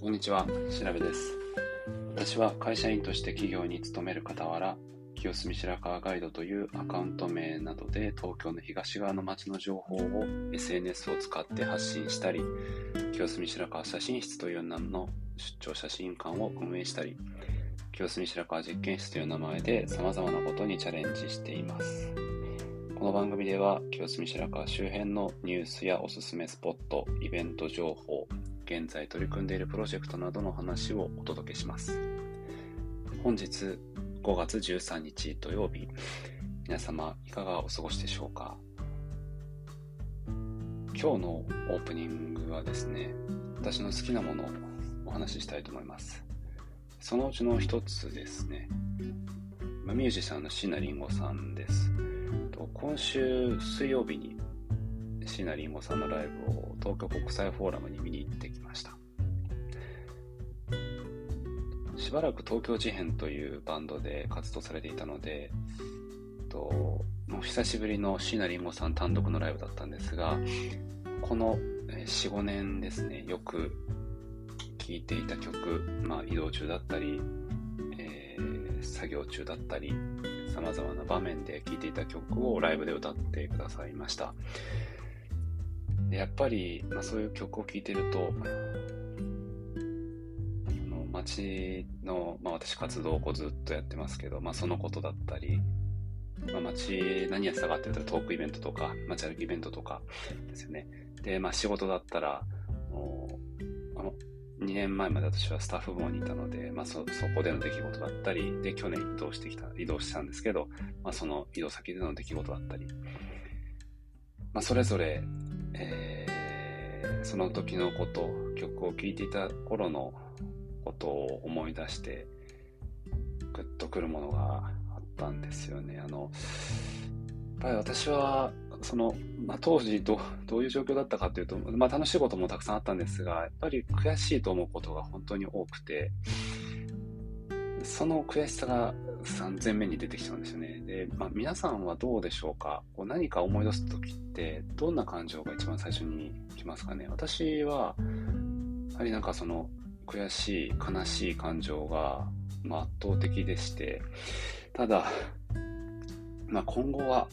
こんにちは、調べです。私は会社員として企業に勤める傍ら、清澄白河ガイドというアカウント名などで東京の東側の街の情報を SNS を使って発信したり、清澄白河写真室という名の出張写真館を運営したり、清澄白河実験室という名前で様々なことにチャレンジしています。この番組では清澄白河周辺のニュースやおすすめスポット、イベント情報、現在取り組んでいるプロジェクトなどの話をお届けします。本日5月13日土曜日、皆様いかがお過ごしでしょうか？今日のオープニングはですね、私の好きなものをお話ししたいと思います。そのうちの一つですね、ミュージシャンの椎名林檎さんです。今週水曜日に椎名林檎さんのライブを東京国際フォーラムに見に行ってきましたしばらく東京事変というバンドで活動されていたのでともう久しぶりの椎名林檎さん単独のライブだったんですがこの45年ですねよく聴いていた曲、まあ、移動中だったり、えー、作業中だったり様々な場面で聴いていた曲をライブで歌ってくださいました。でやっぱり、まあ、そういう曲を聴いてると、あの街の、まあ、私活動をずっとやってますけど、まあ、そのことだったり、まあ、街何やってたかって言ったらトークイベントとか街歩きイベントとかですよね。で、まあ、仕事だったら、あの2年前まで私はスタッフ部門にいたので、まあそ、そこでの出来事だったり、で、去年移動してきた、移動したんですけど、まあ、その移動先での出来事だったり、まあ、それぞれ、えー、その時のこと、曲を聴いていた頃のことを思い出して、グッとくるものがあったんですよね。あの、やっぱり私は、その、まあ、当時どどういう状況だったかというと、まあ、楽しいこともたくさんあったんですが、やっぱり悔しいと思うことが本当に多くて、その悔しさが前面に出てきちゃうんですよね。で、まあ、皆さんはどうでしょうか？こう何か思い出す時って、どんな感情が一番最初に来ますかね？私は、やはりなんかその悔しい、悲しい感情が、まあ、圧倒的でして、ただ、まあ、今後は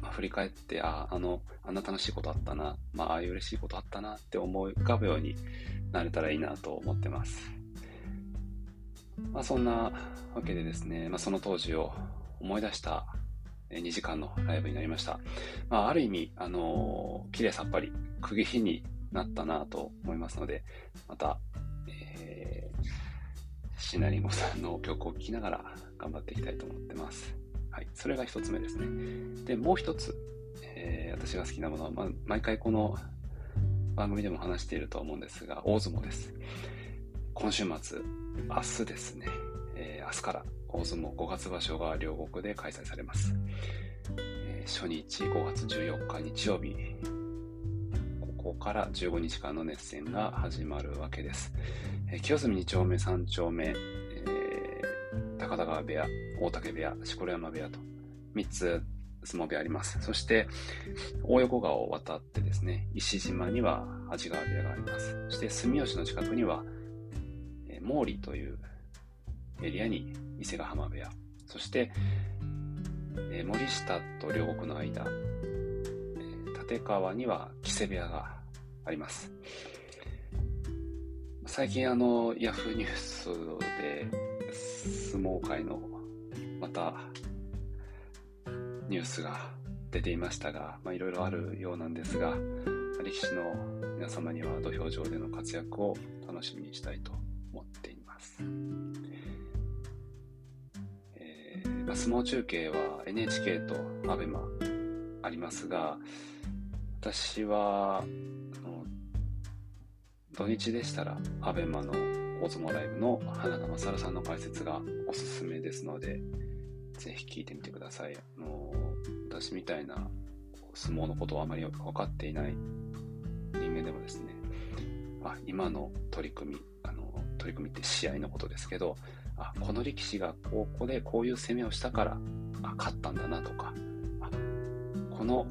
まあ、振り返って、ああ、あの、あんな楽しいことあったな、まあ、ああいう嬉しいことあったなって思い浮かぶようになれたらいいなと思ってます。まあ、そんなわけでですね、まあ、その当時を思い出した2時間のライブになりました。まあ、ある意味、あのー、綺麗さっぱり、区切りになったなと思いますので、また、えー、シナリモさんの曲を聴きながら頑張っていきたいと思ってます。はい、それが一つ目ですね。で、もう一つ、えー、私が好きなものは、ま、毎回この番組でも話していると思うんですが、大相撲です。今週末、明日ですね、えー、明日から大相撲5月場所が両国で開催されます。えー、初日5月14日日曜日、ここから15日間の熱戦が始まるわけです。えー、清澄2丁目3丁目、高田川部屋、大竹部屋、錣山部屋と3つ相撲部屋あります。そして、大横川を渡ってですね、石島には安治川部屋があります。そして、住吉の近くには、え毛利というエリアに伊勢ヶ浜部屋。そして、え森下と両国の間、え立川には木瀬部屋があります。最近あの、ヤフーニュースで、相撲界のまたニュースが出ていましたが、まあ、いろいろあるようなんですが、力士の皆様には土俵上での活躍を楽しみにしたいと思っています。えー、まあ、相撲中継は NHK と ABEMA ありますが、私は、土日でしたら ABEMA の大相撲ライブの花田勝さんの解説がおすすめですので、ぜひ聞いてみてください。あの私みたいな相撲のことをあまり分かっていない人間でもですね、あ今の取り組み、取り組みって試合のことですけど、あこの力士がここでこういう攻めをしたからあ勝ったんだなとかあこの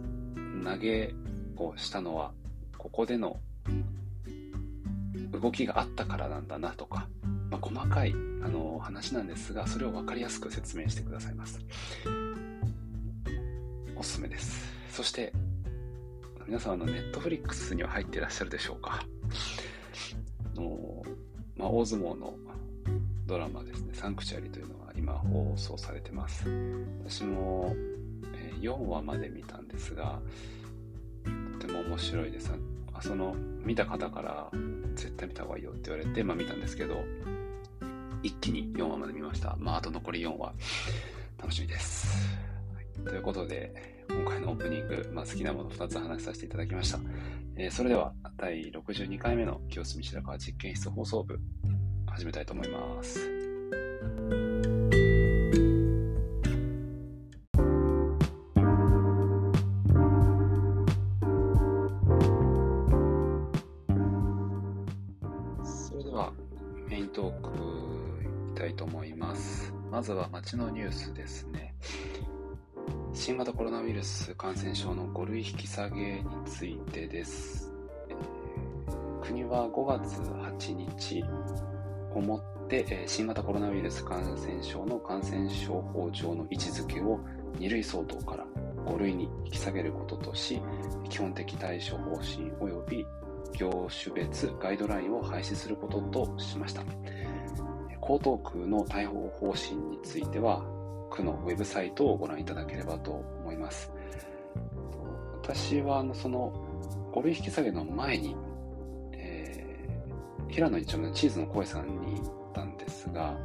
投げをしたのはここでの動きがあったからなんだなとか、まあ、細かいあの話なんですが、それを分かりやすく説明してくださいます。おすすめです。そして、皆さんのネットフリックスには入っていらっしゃるでしょうか。まあ、大相撲のドラマですね、サンクチュアリというのは今放送されてます。私も、4話まで見たんですが、とても面白いです。その見た方から絶対見た方がいいよって言われて、まあ、見たんですけど、一気に4話まで見ました。まあ、あと残り4話、楽しみです。はい、ということで、今回のオープニング、まあ、好きなもの2つ話させていただきました。えー、それでは、第62回目の清澄白河実験室放送部、始めたいと思います。まずは街のニュースですね。新型コロナウイルス感染症の5類引き下げについてです。国は5月8日をもって、新型コロナウイルス感染症の感染症法上の位置づけを2類相当から5類に引き下げることとし、基本的対処方針及び業種別ガイドラインを廃止することとしました。江東区の対応方針については、区のウェブサイトをご覧いただければと思います。私はあのその5類引き下げの前に、えー、平野一丁目のチーズの声さんに行ったんですが、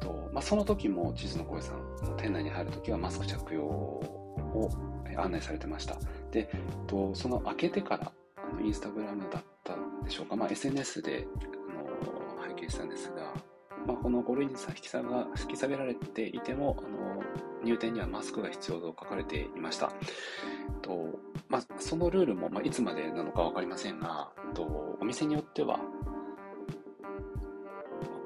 とまあ、その時もチーズの声さん店内に入る時はマスク着用を案内されてました。で、とその開けてからあのインスタグラムだったんでしょうか、まあ、SNS であの拝見したんですが、まあ、この5類に引き下が引き下げられていてもあの入店にはマスクが必要と書かれていました。とまあ、そのルールも、まあ、いつまでなのか分かりませんがとお店によっては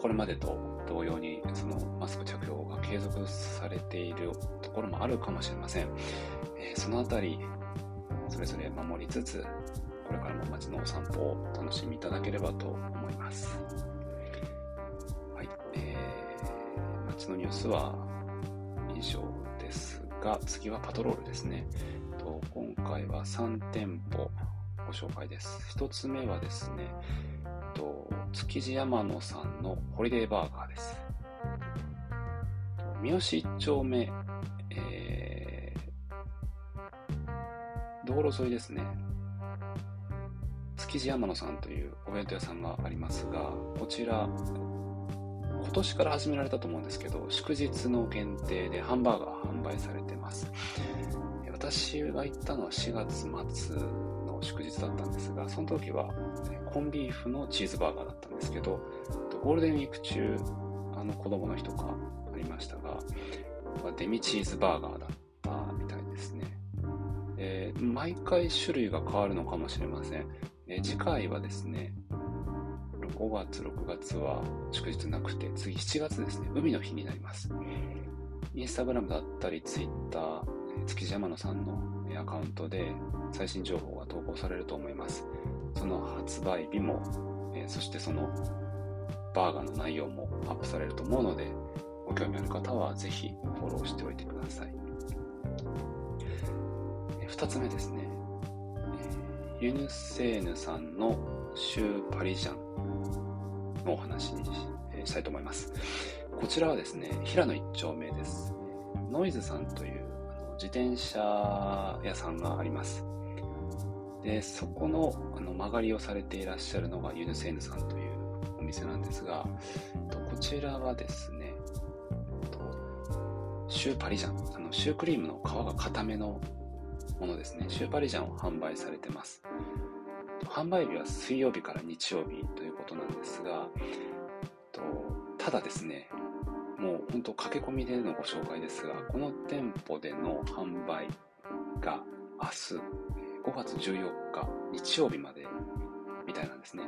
これまでと同様にそのマスク着用が継続されているところもあるかもしれません。えー、そのあたりそれぞれ守りつつこれからも街のお散歩を楽しみいただければと思います。のニュースは以上ですが、次はパトロールですね。と今回は3店舗ご紹介です。1つ目はですね、と築地山野さんのホリデーバーガーです。三好一丁目、えー、道路沿いですね。築地山野さんというお弁当屋さんがありますが、こちら、今年から始められたと思うんですけど、祝日の限定でハンバーガー販売されてます。私が行ったのは4月末の祝日だったんですが、その時はコンビーフのチーズバーガーだったんですけど、ゴールデンウィーク中、あの子供の日とかありましたが、デミチーズバーガーだったみたいですね。えー、毎回種類が変わるのかもしれません。えー、次回はですね、5月、6月は祝日なくて、次7月ですね、海の日になります。インスタグラムだったり、ツイッター、築地山野さんのアカウントで最新情報が投稿されると思います。その発売日も、そしてそのバーガーの内容もアップされると思うので、ご興味ある方はぜひフォローしておいてください。2つ目ですね、ユヌセーヌさんのシューパリジャンのお話にしたいと思います。こちらはですね、平野一丁目です。ノイズさんという自転車屋さんがあります。で、そこのあの曲がりをされていらっしゃるのがユヌセーヌさんというお店なんですが、こちらはですね、シューパリジャン、あのシュークリームの皮が固めのものですね、シューパリジャンを販売されてます。販売日は水曜日から日曜日ということなんですが、とただですね、もう本当駆け込みでのご紹介ですが、この店舗での販売が明日5月14日日曜日までみたいなんですね。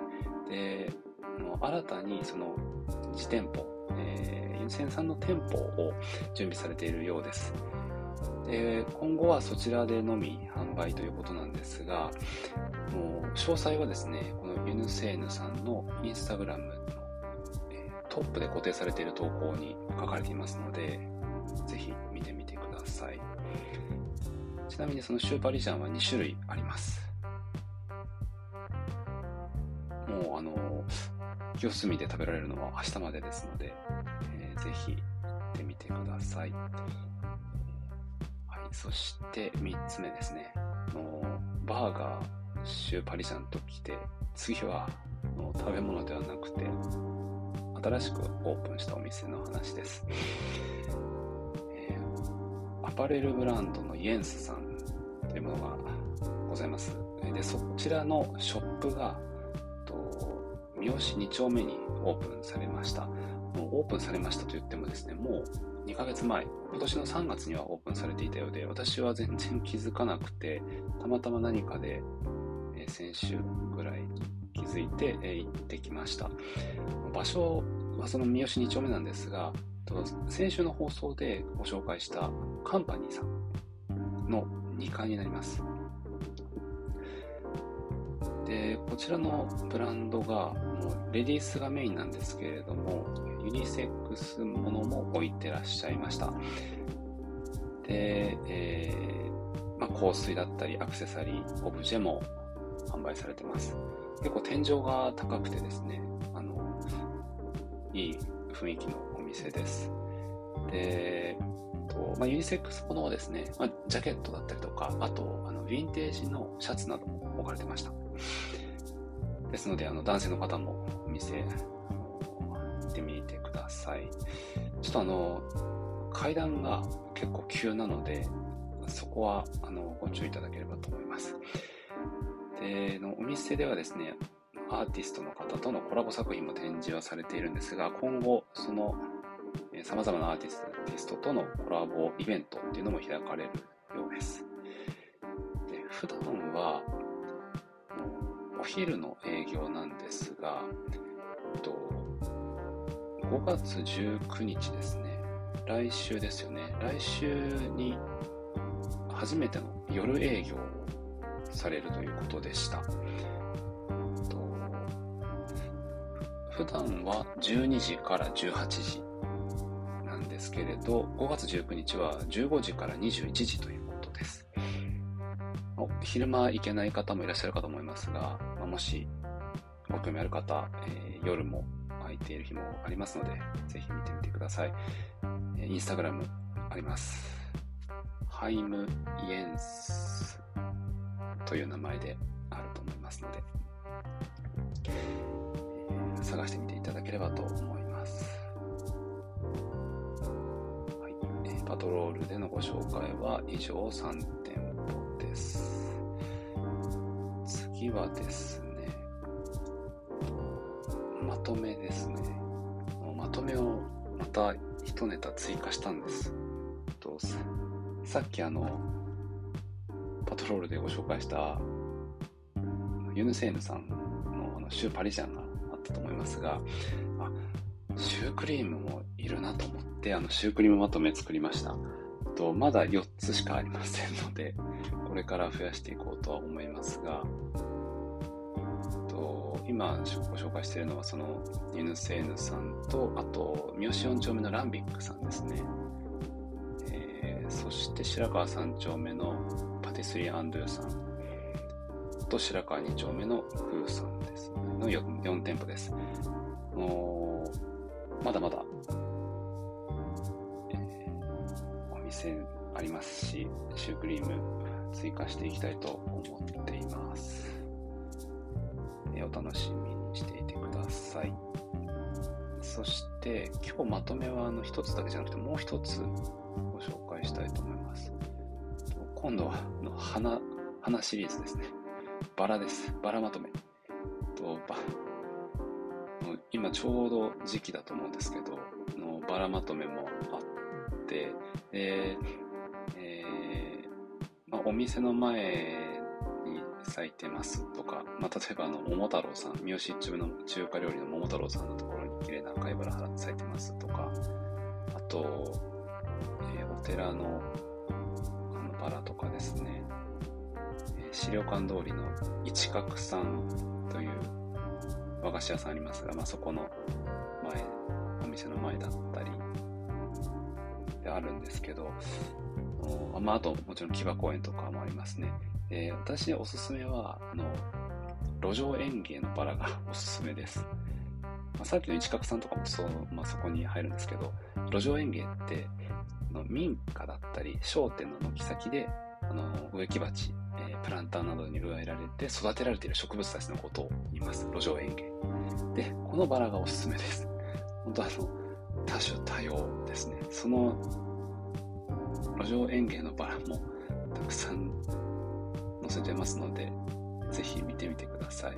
で、新たにその実店舗、えー、ユンセンさんの店舗を準備されているようです。で今後はそちらでのみ販売ということなんですが、もう詳細はですね、このユヌセーヌさんのインスタグラムの、えー、トップで固定されている投稿に書かれていますので、ぜひ見てみてください。ちなみにそのシューパリジャンは2種類あります。もうあの、清澄で食べられるのは明日までですので、えー、ぜひ行ってみてください。そして3つ目ですね。のバーガー、シューパリジャンと来て、次はの食べ物ではなくて、新しくオープンしたお店の話です。えー、アパレルブランドのイエンスさんというものがございます。で、そちらのショップが、と三好2丁目にオープンされました。オープンされましたと言ってもですね、もう2ヶ月前、今年の3月にはオープンされていたようで、私は全然気づかなくて、たまたま何かで、え、先週ぐらい気づいて、え、行ってきました。場所はその三好2丁目なんですが、先週の放送でご紹介したカンパニーさんの2階になります。で、こちらのブランドが、もうレディースがメインなんですけれども、ユニセッものも置いてらっしゃいました。で、えー、まあ、香水だったりアクセサリー、オブジェも販売されてます。結構天井が高くてですね、あの、いい雰囲気のお店です。で、とまあ、ユニセックスものはですね、まあ、ジャケットだったりとか、あと、あの、ヴィンテージのシャツなども置かれてました。ですので、あの、男性の方もお店、ださい。ちょっとあの、階段が結構急なので、そこは、あの、ご注意いただければと思います。で、のお店ではですね、アーティストの方とのコラボ作品も展示はされているんですが、今後、その、さまざまなアーティストとのコラボイベントっていうのも開かれるようです。で普段は、お昼の営業なんですが、えっと5月19日ですね。来週ですよね。来週に初めての夜営業をされるということでした。と普段は12時から18時なんですけれど、5月19日は15時から21時ということです。昼間行けない方もいらっしゃるかと思いますが、ま、もしご興味ある方、えー、夜もいている日もありますので、ぜひ見てみてください。え、インスタグラムあります。ハイムイエンスという名前であると思いますので、えー、探してみていただければと思います。はいえー、パトロールでのご紹介は以上3点です。次はですね、とめですね。まとめをまた一ネタ追加したんです。とさっきあの、パトロールでご紹介したユヌセーヌさんのあのシューパリジャンがあったと思いますが、あシュークリームもいるなと思って、あのシュークリームまとめ作りました。と、まだ4つしかありませんので、これから増やしていこうとは思いますが、今ご紹介しているのはそのユヌセーヌさんと、あと三好4丁目のランビックさんですね。えー、そして白川3丁目のパティスリーアンドゥさんと白川2丁目のフーさんですね。の 4, 4店舗です。もうまだまだえー、お店ありますし、シュークリーム追加していきたいと思っています。お楽しみにしていてください。そして、今日まとめはあの一つだけじゃなくてもう一つご紹介したいと思います。今度はの花、花シリーズですね。バラです。バラまとめ。とバ今ちょうど時期だと思うんですけど、のバラまとめもあってで、えーまあ、お店の前咲いてますとか、まあ、例えばあの桃太郎さん三好一部の中華料理の桃太郎さんのところに綺麗な赤いバラ咲いてますとかあと、えー、お寺のあのバラとかですね、え資料館通りの一角さんという和菓子屋さんありますが、まあ、そこの前、お店の前だったりであるんですけど、おまあ、あともちろん木場公園とかもありますね。えー、私おすすめは、あの、路上園芸のバラが おすすめです。まあ、さっきの一角さんとかもそう、まあ、そこに入るんですけど、路上園芸っての民家だったり商店の軒先であの植木鉢、えー、プランターなどに植えられて育てられている植物たちのことを言います。路上園芸。でこのバラがおすすめです。本当あの多種多様ですね。その路上園芸のバラもたくさん載せてますのでぜひ見てみてくださいい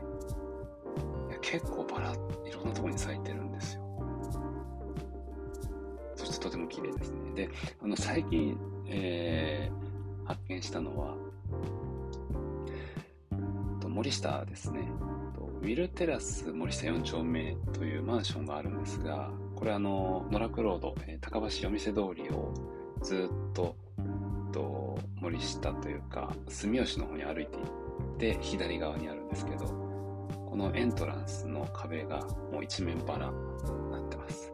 や結構バラいろんなところに咲いてるんですよそしてとても綺麗ですね。で、あの、最近、えー、発見したのは、と森下ですね。ウィルテラス森下4丁目というマンションがあるんですが、これあの、野楽ロード、えー、高橋夜店通りをずっと、と森下というか、住吉の方に歩いていって左側にあるんですけど、このエントランスの壁がもう一面バラになってます。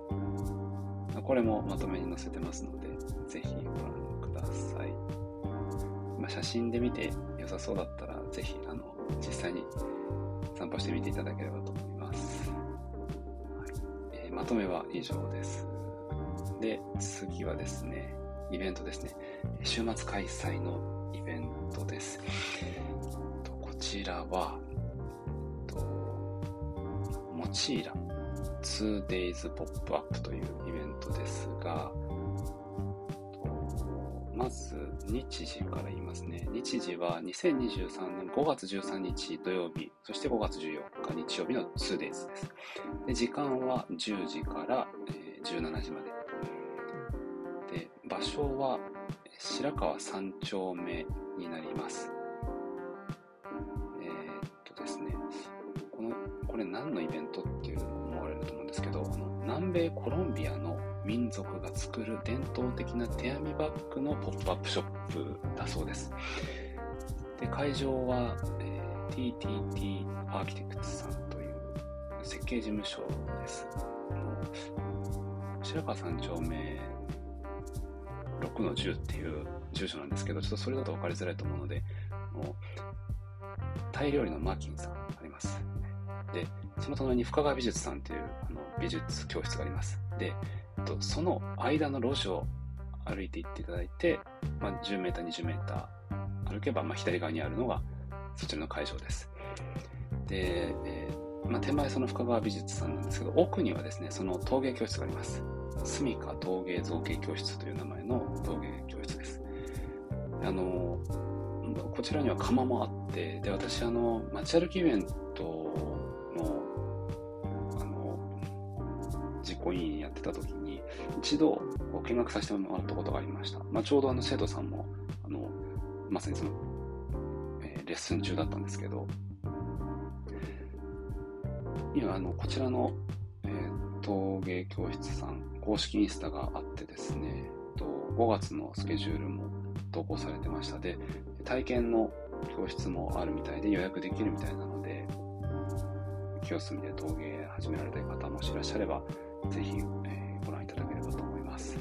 これもまとめに載せてますので、ぜひご覧ください。ま、写真で見て良さそうだったら、ぜひ、あの、実際に散歩してみていただければと思います。はいえー、まとめは以上です。で、次はですね、イベントですね。週末開催のイベントです。こちらは、モチーラ 2days Pop-Up というイベントですが、まず日時から言いますね。日時は2023年5月13日土曜日、そして5月14日日曜日の 2days です。で時間は10時から、え17時まで。場所は白川3丁目になります。えー、っとですね、この、これ何のイベントっていうのると思うんですけど、南米コロンビアの民族が作る伝統的な手編みバッグのポップアップショップだそうです。で会場は、えー、TTT アーキテクツさんという設計事務所です。白川三丁目6の10っていう住所なんですけど、ちょっとそれだと分かりづらいと思うので、もうタイ料理のマーキンさんあります。で、その隣に深川美術さんというあの美術教室があります。で、その間の路地を歩いていっていただいて、まあ、10メーター、20メーター歩けば、まあ、左側にあるのがそちらの会場です。で、えー、まあ、手前その深川美術さんなんですけど、奥にはですね、その陶芸教室があります。住川陶芸造形教室という名前の陶芸教室です。あの、こちらには窯もあって、で、私、あの、街歩きイベントのあの実行委員やってた時に、一度見学させてもらったことがありました。まあ、ちょうどあの生徒さんも、あの、まさにその、えー、レッスン中だったんですけど、今、あの、こちらの、えー、陶芸教室さん、公式インスタがあってですね、5月のスケジュールも投稿されてましたで、体験の教室もあるみたいで予約できるみたいなので、清澄で陶芸始められたい方もしいらっしゃれば、ぜひ、え、ご覧いただければと思います。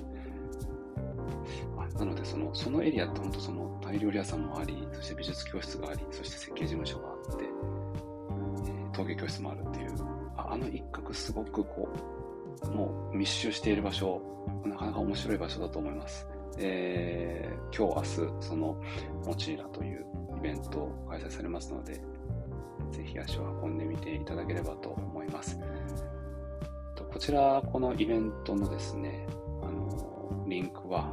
なのでその、そのエリアって本当そのタイ料理屋さんもあり、そして美術教室があり、そして設計事務所があって、陶芸教室もあるっていう、ああの一角すごくこう、もう密集している場所、なかなか面白い場所だと思います。えー、今日、明日、その、モチーラというイベントを開催されますので、ぜひ足を運んでみていただければと思います。こちら、このイベントのですね、あの、リンクは、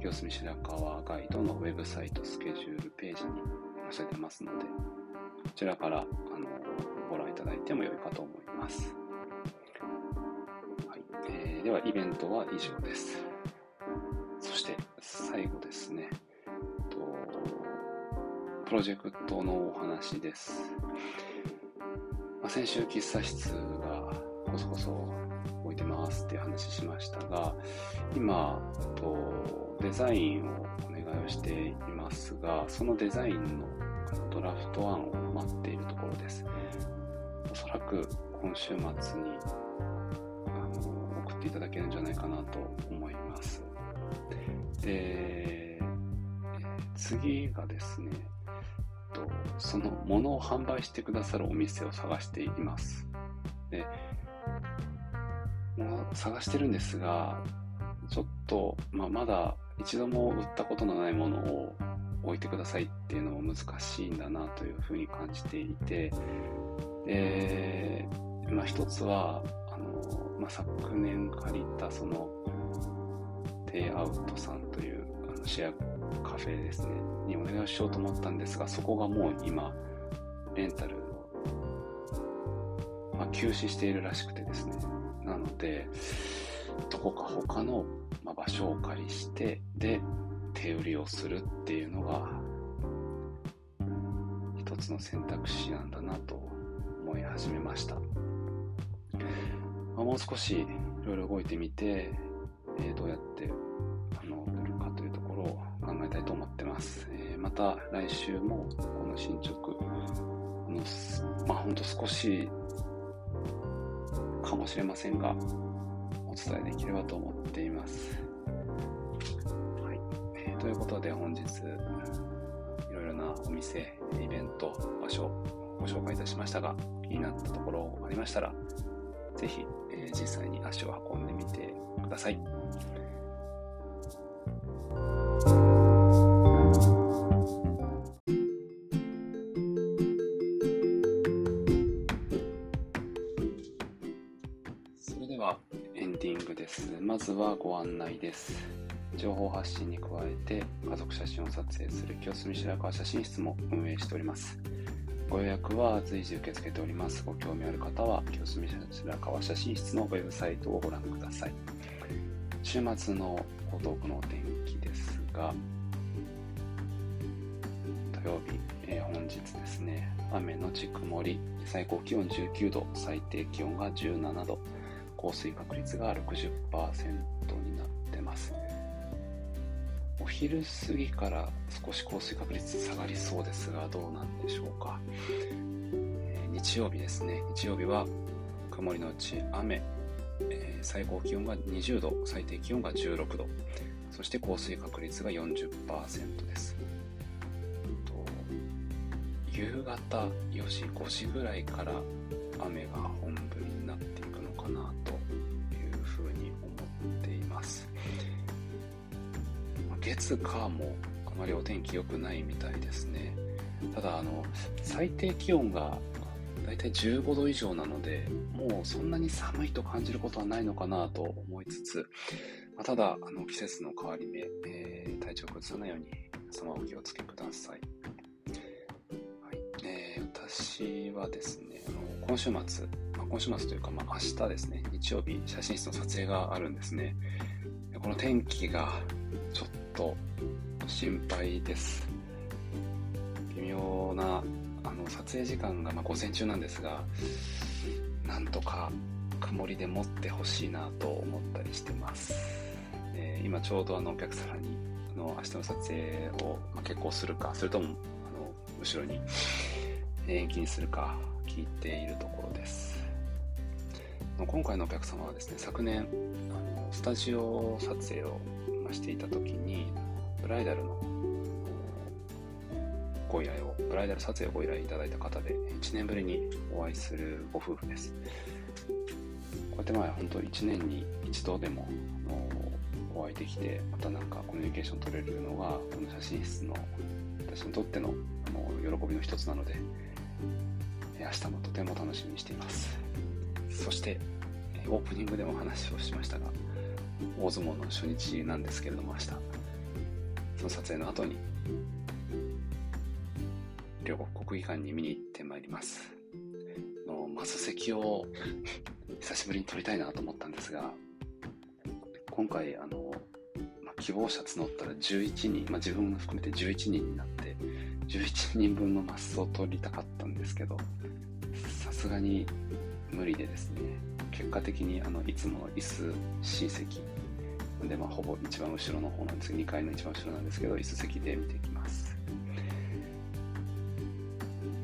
清澄白河ガイドのウェブサイトスケジュールページに載せてますので、こちらから、あの、ご覧いただいても良いかと思います。えー、では、イベントは以上です。そして、最後ですね、とプロジェクトのお話です。まあ、先週、喫茶室がこそこそ置いてますっていう話しましたが、今、とデザインをお願いをしていますが、そのデザインのドラフト案を待っているところです。おそらく今週末にっていただけるんじゃないかなと思います。で、次がですね、そのものを販売してくださるお店を探しています。で、もう探してるんですが、ちょっと、まあ、まだ一度も売ったことのないものを置いてくださいっていうのも難しいんだなというふうに感じていて、で、まあ、一つは、まあ、昨年借りたその、テイアウトさんというあのシェアカフェですね、にお願いしようと思ったんですが、そこがもう今、レンタル、まあ、休止しているらしくてですね、なので、どこか他の、ま場所を借りして、で、手売りをするっていうのが、一つの選択肢なんだなと思い始めました。まあ、もう少しいろいろ動いてみて、えー、どうやってあの売るかというところを考えたいと思ってます。えー、また来週もこの進捗の、まあほんと少しかもしれませんが、お伝えできればと思っています。はい。えー、ということで本日、いろいろなお店、イベント、場所、ご紹介いたしましたが、気になったところありましたら、ぜひ、えー、実際に足を運んでみてください。それではエンディングです。まずはご案内です。情報発信に加えて家族写真を撮影する清澄白河写真室も運営しております。ご予約は随時受け付けております。ご興味ある方は清澄白河写真室のウェブサイトをご覧ください。週末の江東区のお天気ですが、土曜日、えー、本日ですね、雨のち曇り、最高気温19度、最低気温が17度、降水確率が60%になってます。昼過ぎから少し降水確率下がりそうですが、どうなんでしょうか。えー、日曜日ですね。日曜日は曇りのうち雨、えー、最高気温が20度、最低気温が16度、そして降水確率が40%です。夕方4時、5時ぐらいから雨が本月、火もあまりお天気良くないみたいですね。ただ、あの、最低気温がだいたい15度以上なので、もうそんなに寒いと感じることはないのかなと思いつつ、まあ、ただ、あの、季節の変わり目、えー、体調を崩さないように、皆様お気をつけください。はい。えー、私はですね、あの今週末ま、今週末というか、まあ、明日ですね、日曜日、写真室の撮影があるんですね。この天気がちょっと心配です。微妙なあの撮影時間がま午前中なんですが、なんとか曇りで持ってほしいなと思ったりしてます。えー、今ちょうどあのお客様にあの明日の撮影を、ま決行するか、それともあの後ろに延期にするか聞いているところです。今回のお客様はですね、昨年、あのスタジオ撮影をしていた時に、ブライダルのご依頼を、ブライダル撮影をご依頼いただいた方で、1年ぶりにお会いするご夫婦です。こうやってまあ本当1年に一度でも、お会いできて、またなんかコミュニケーション取れるのが、この写真室の私にとってのあの喜びの一つなので、明日もとても楽しみにしています。そして、オープニングでも話をしましたが、大相撲の初日なんですけれども、明日、その撮影の後に、両国国技館に見に行ってまいります。のマス席を 久しぶりに撮りたいなと思ったんですが、今回、あの、ま希望者募ったら11人、まあ、自分も含めて11人になって、11人分のマスを取りたかったんですけど、さすがに無理でですね、結果的にあのいつもの椅子 C 席で、まあ、ほぼ一番後ろの方なんですけど、2階の一番後ろなんですけど、椅子席で見ていきます。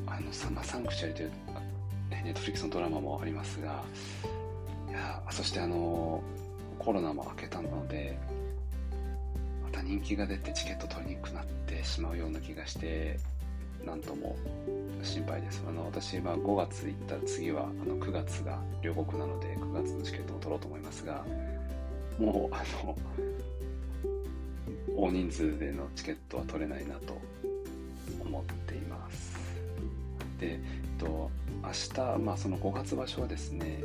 あの、サマサンクチュアリという、ネットフリックスのドラマもありますが、いやそしてあの、コロナも明けたので、また人気が出てチケット取りにくくなってしまうような気がして、なんとも心配です。あの私、まあ、5月行った次はあの9月が両国なので9月のチケットを取ろうと思いますが、もうあの大人数でのチケットは取れないなと思っています。で、えっと、明日、まあ、その5月場所はですね、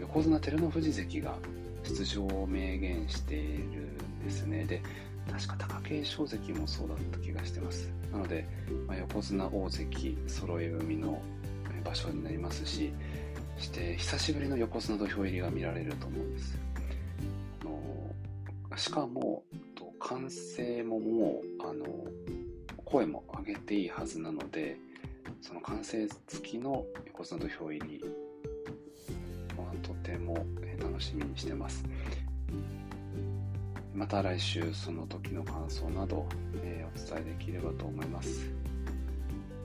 横綱照ノ富士関が出場を明言しているんですね。で、確か貴景勝関もそうだった気がしてます。なので、まあ、横綱大関揃え組の場所になりますし、して久しぶりの横綱土俵入りが見られると思うんです。しかも、歓声ももう、あの、声も上げていいはずなので、その歓声付きの横綱土俵入り、まあ、とても楽しみにしてます。また来週その時の感想など、えー、お伝えできればと思います。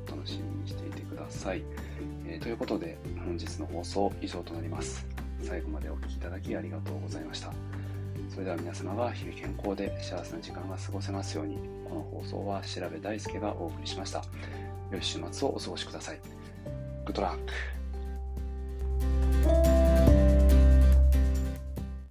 楽しみにしていてください。えー、ということで本日の放送以上となります。最後までお聴きいただきありがとうございました。それでは皆様が日々健康で幸せな時間が過ごせますように、この放送は調べ大輔がお送りしました。良い週末をお過ごしください。グッドラック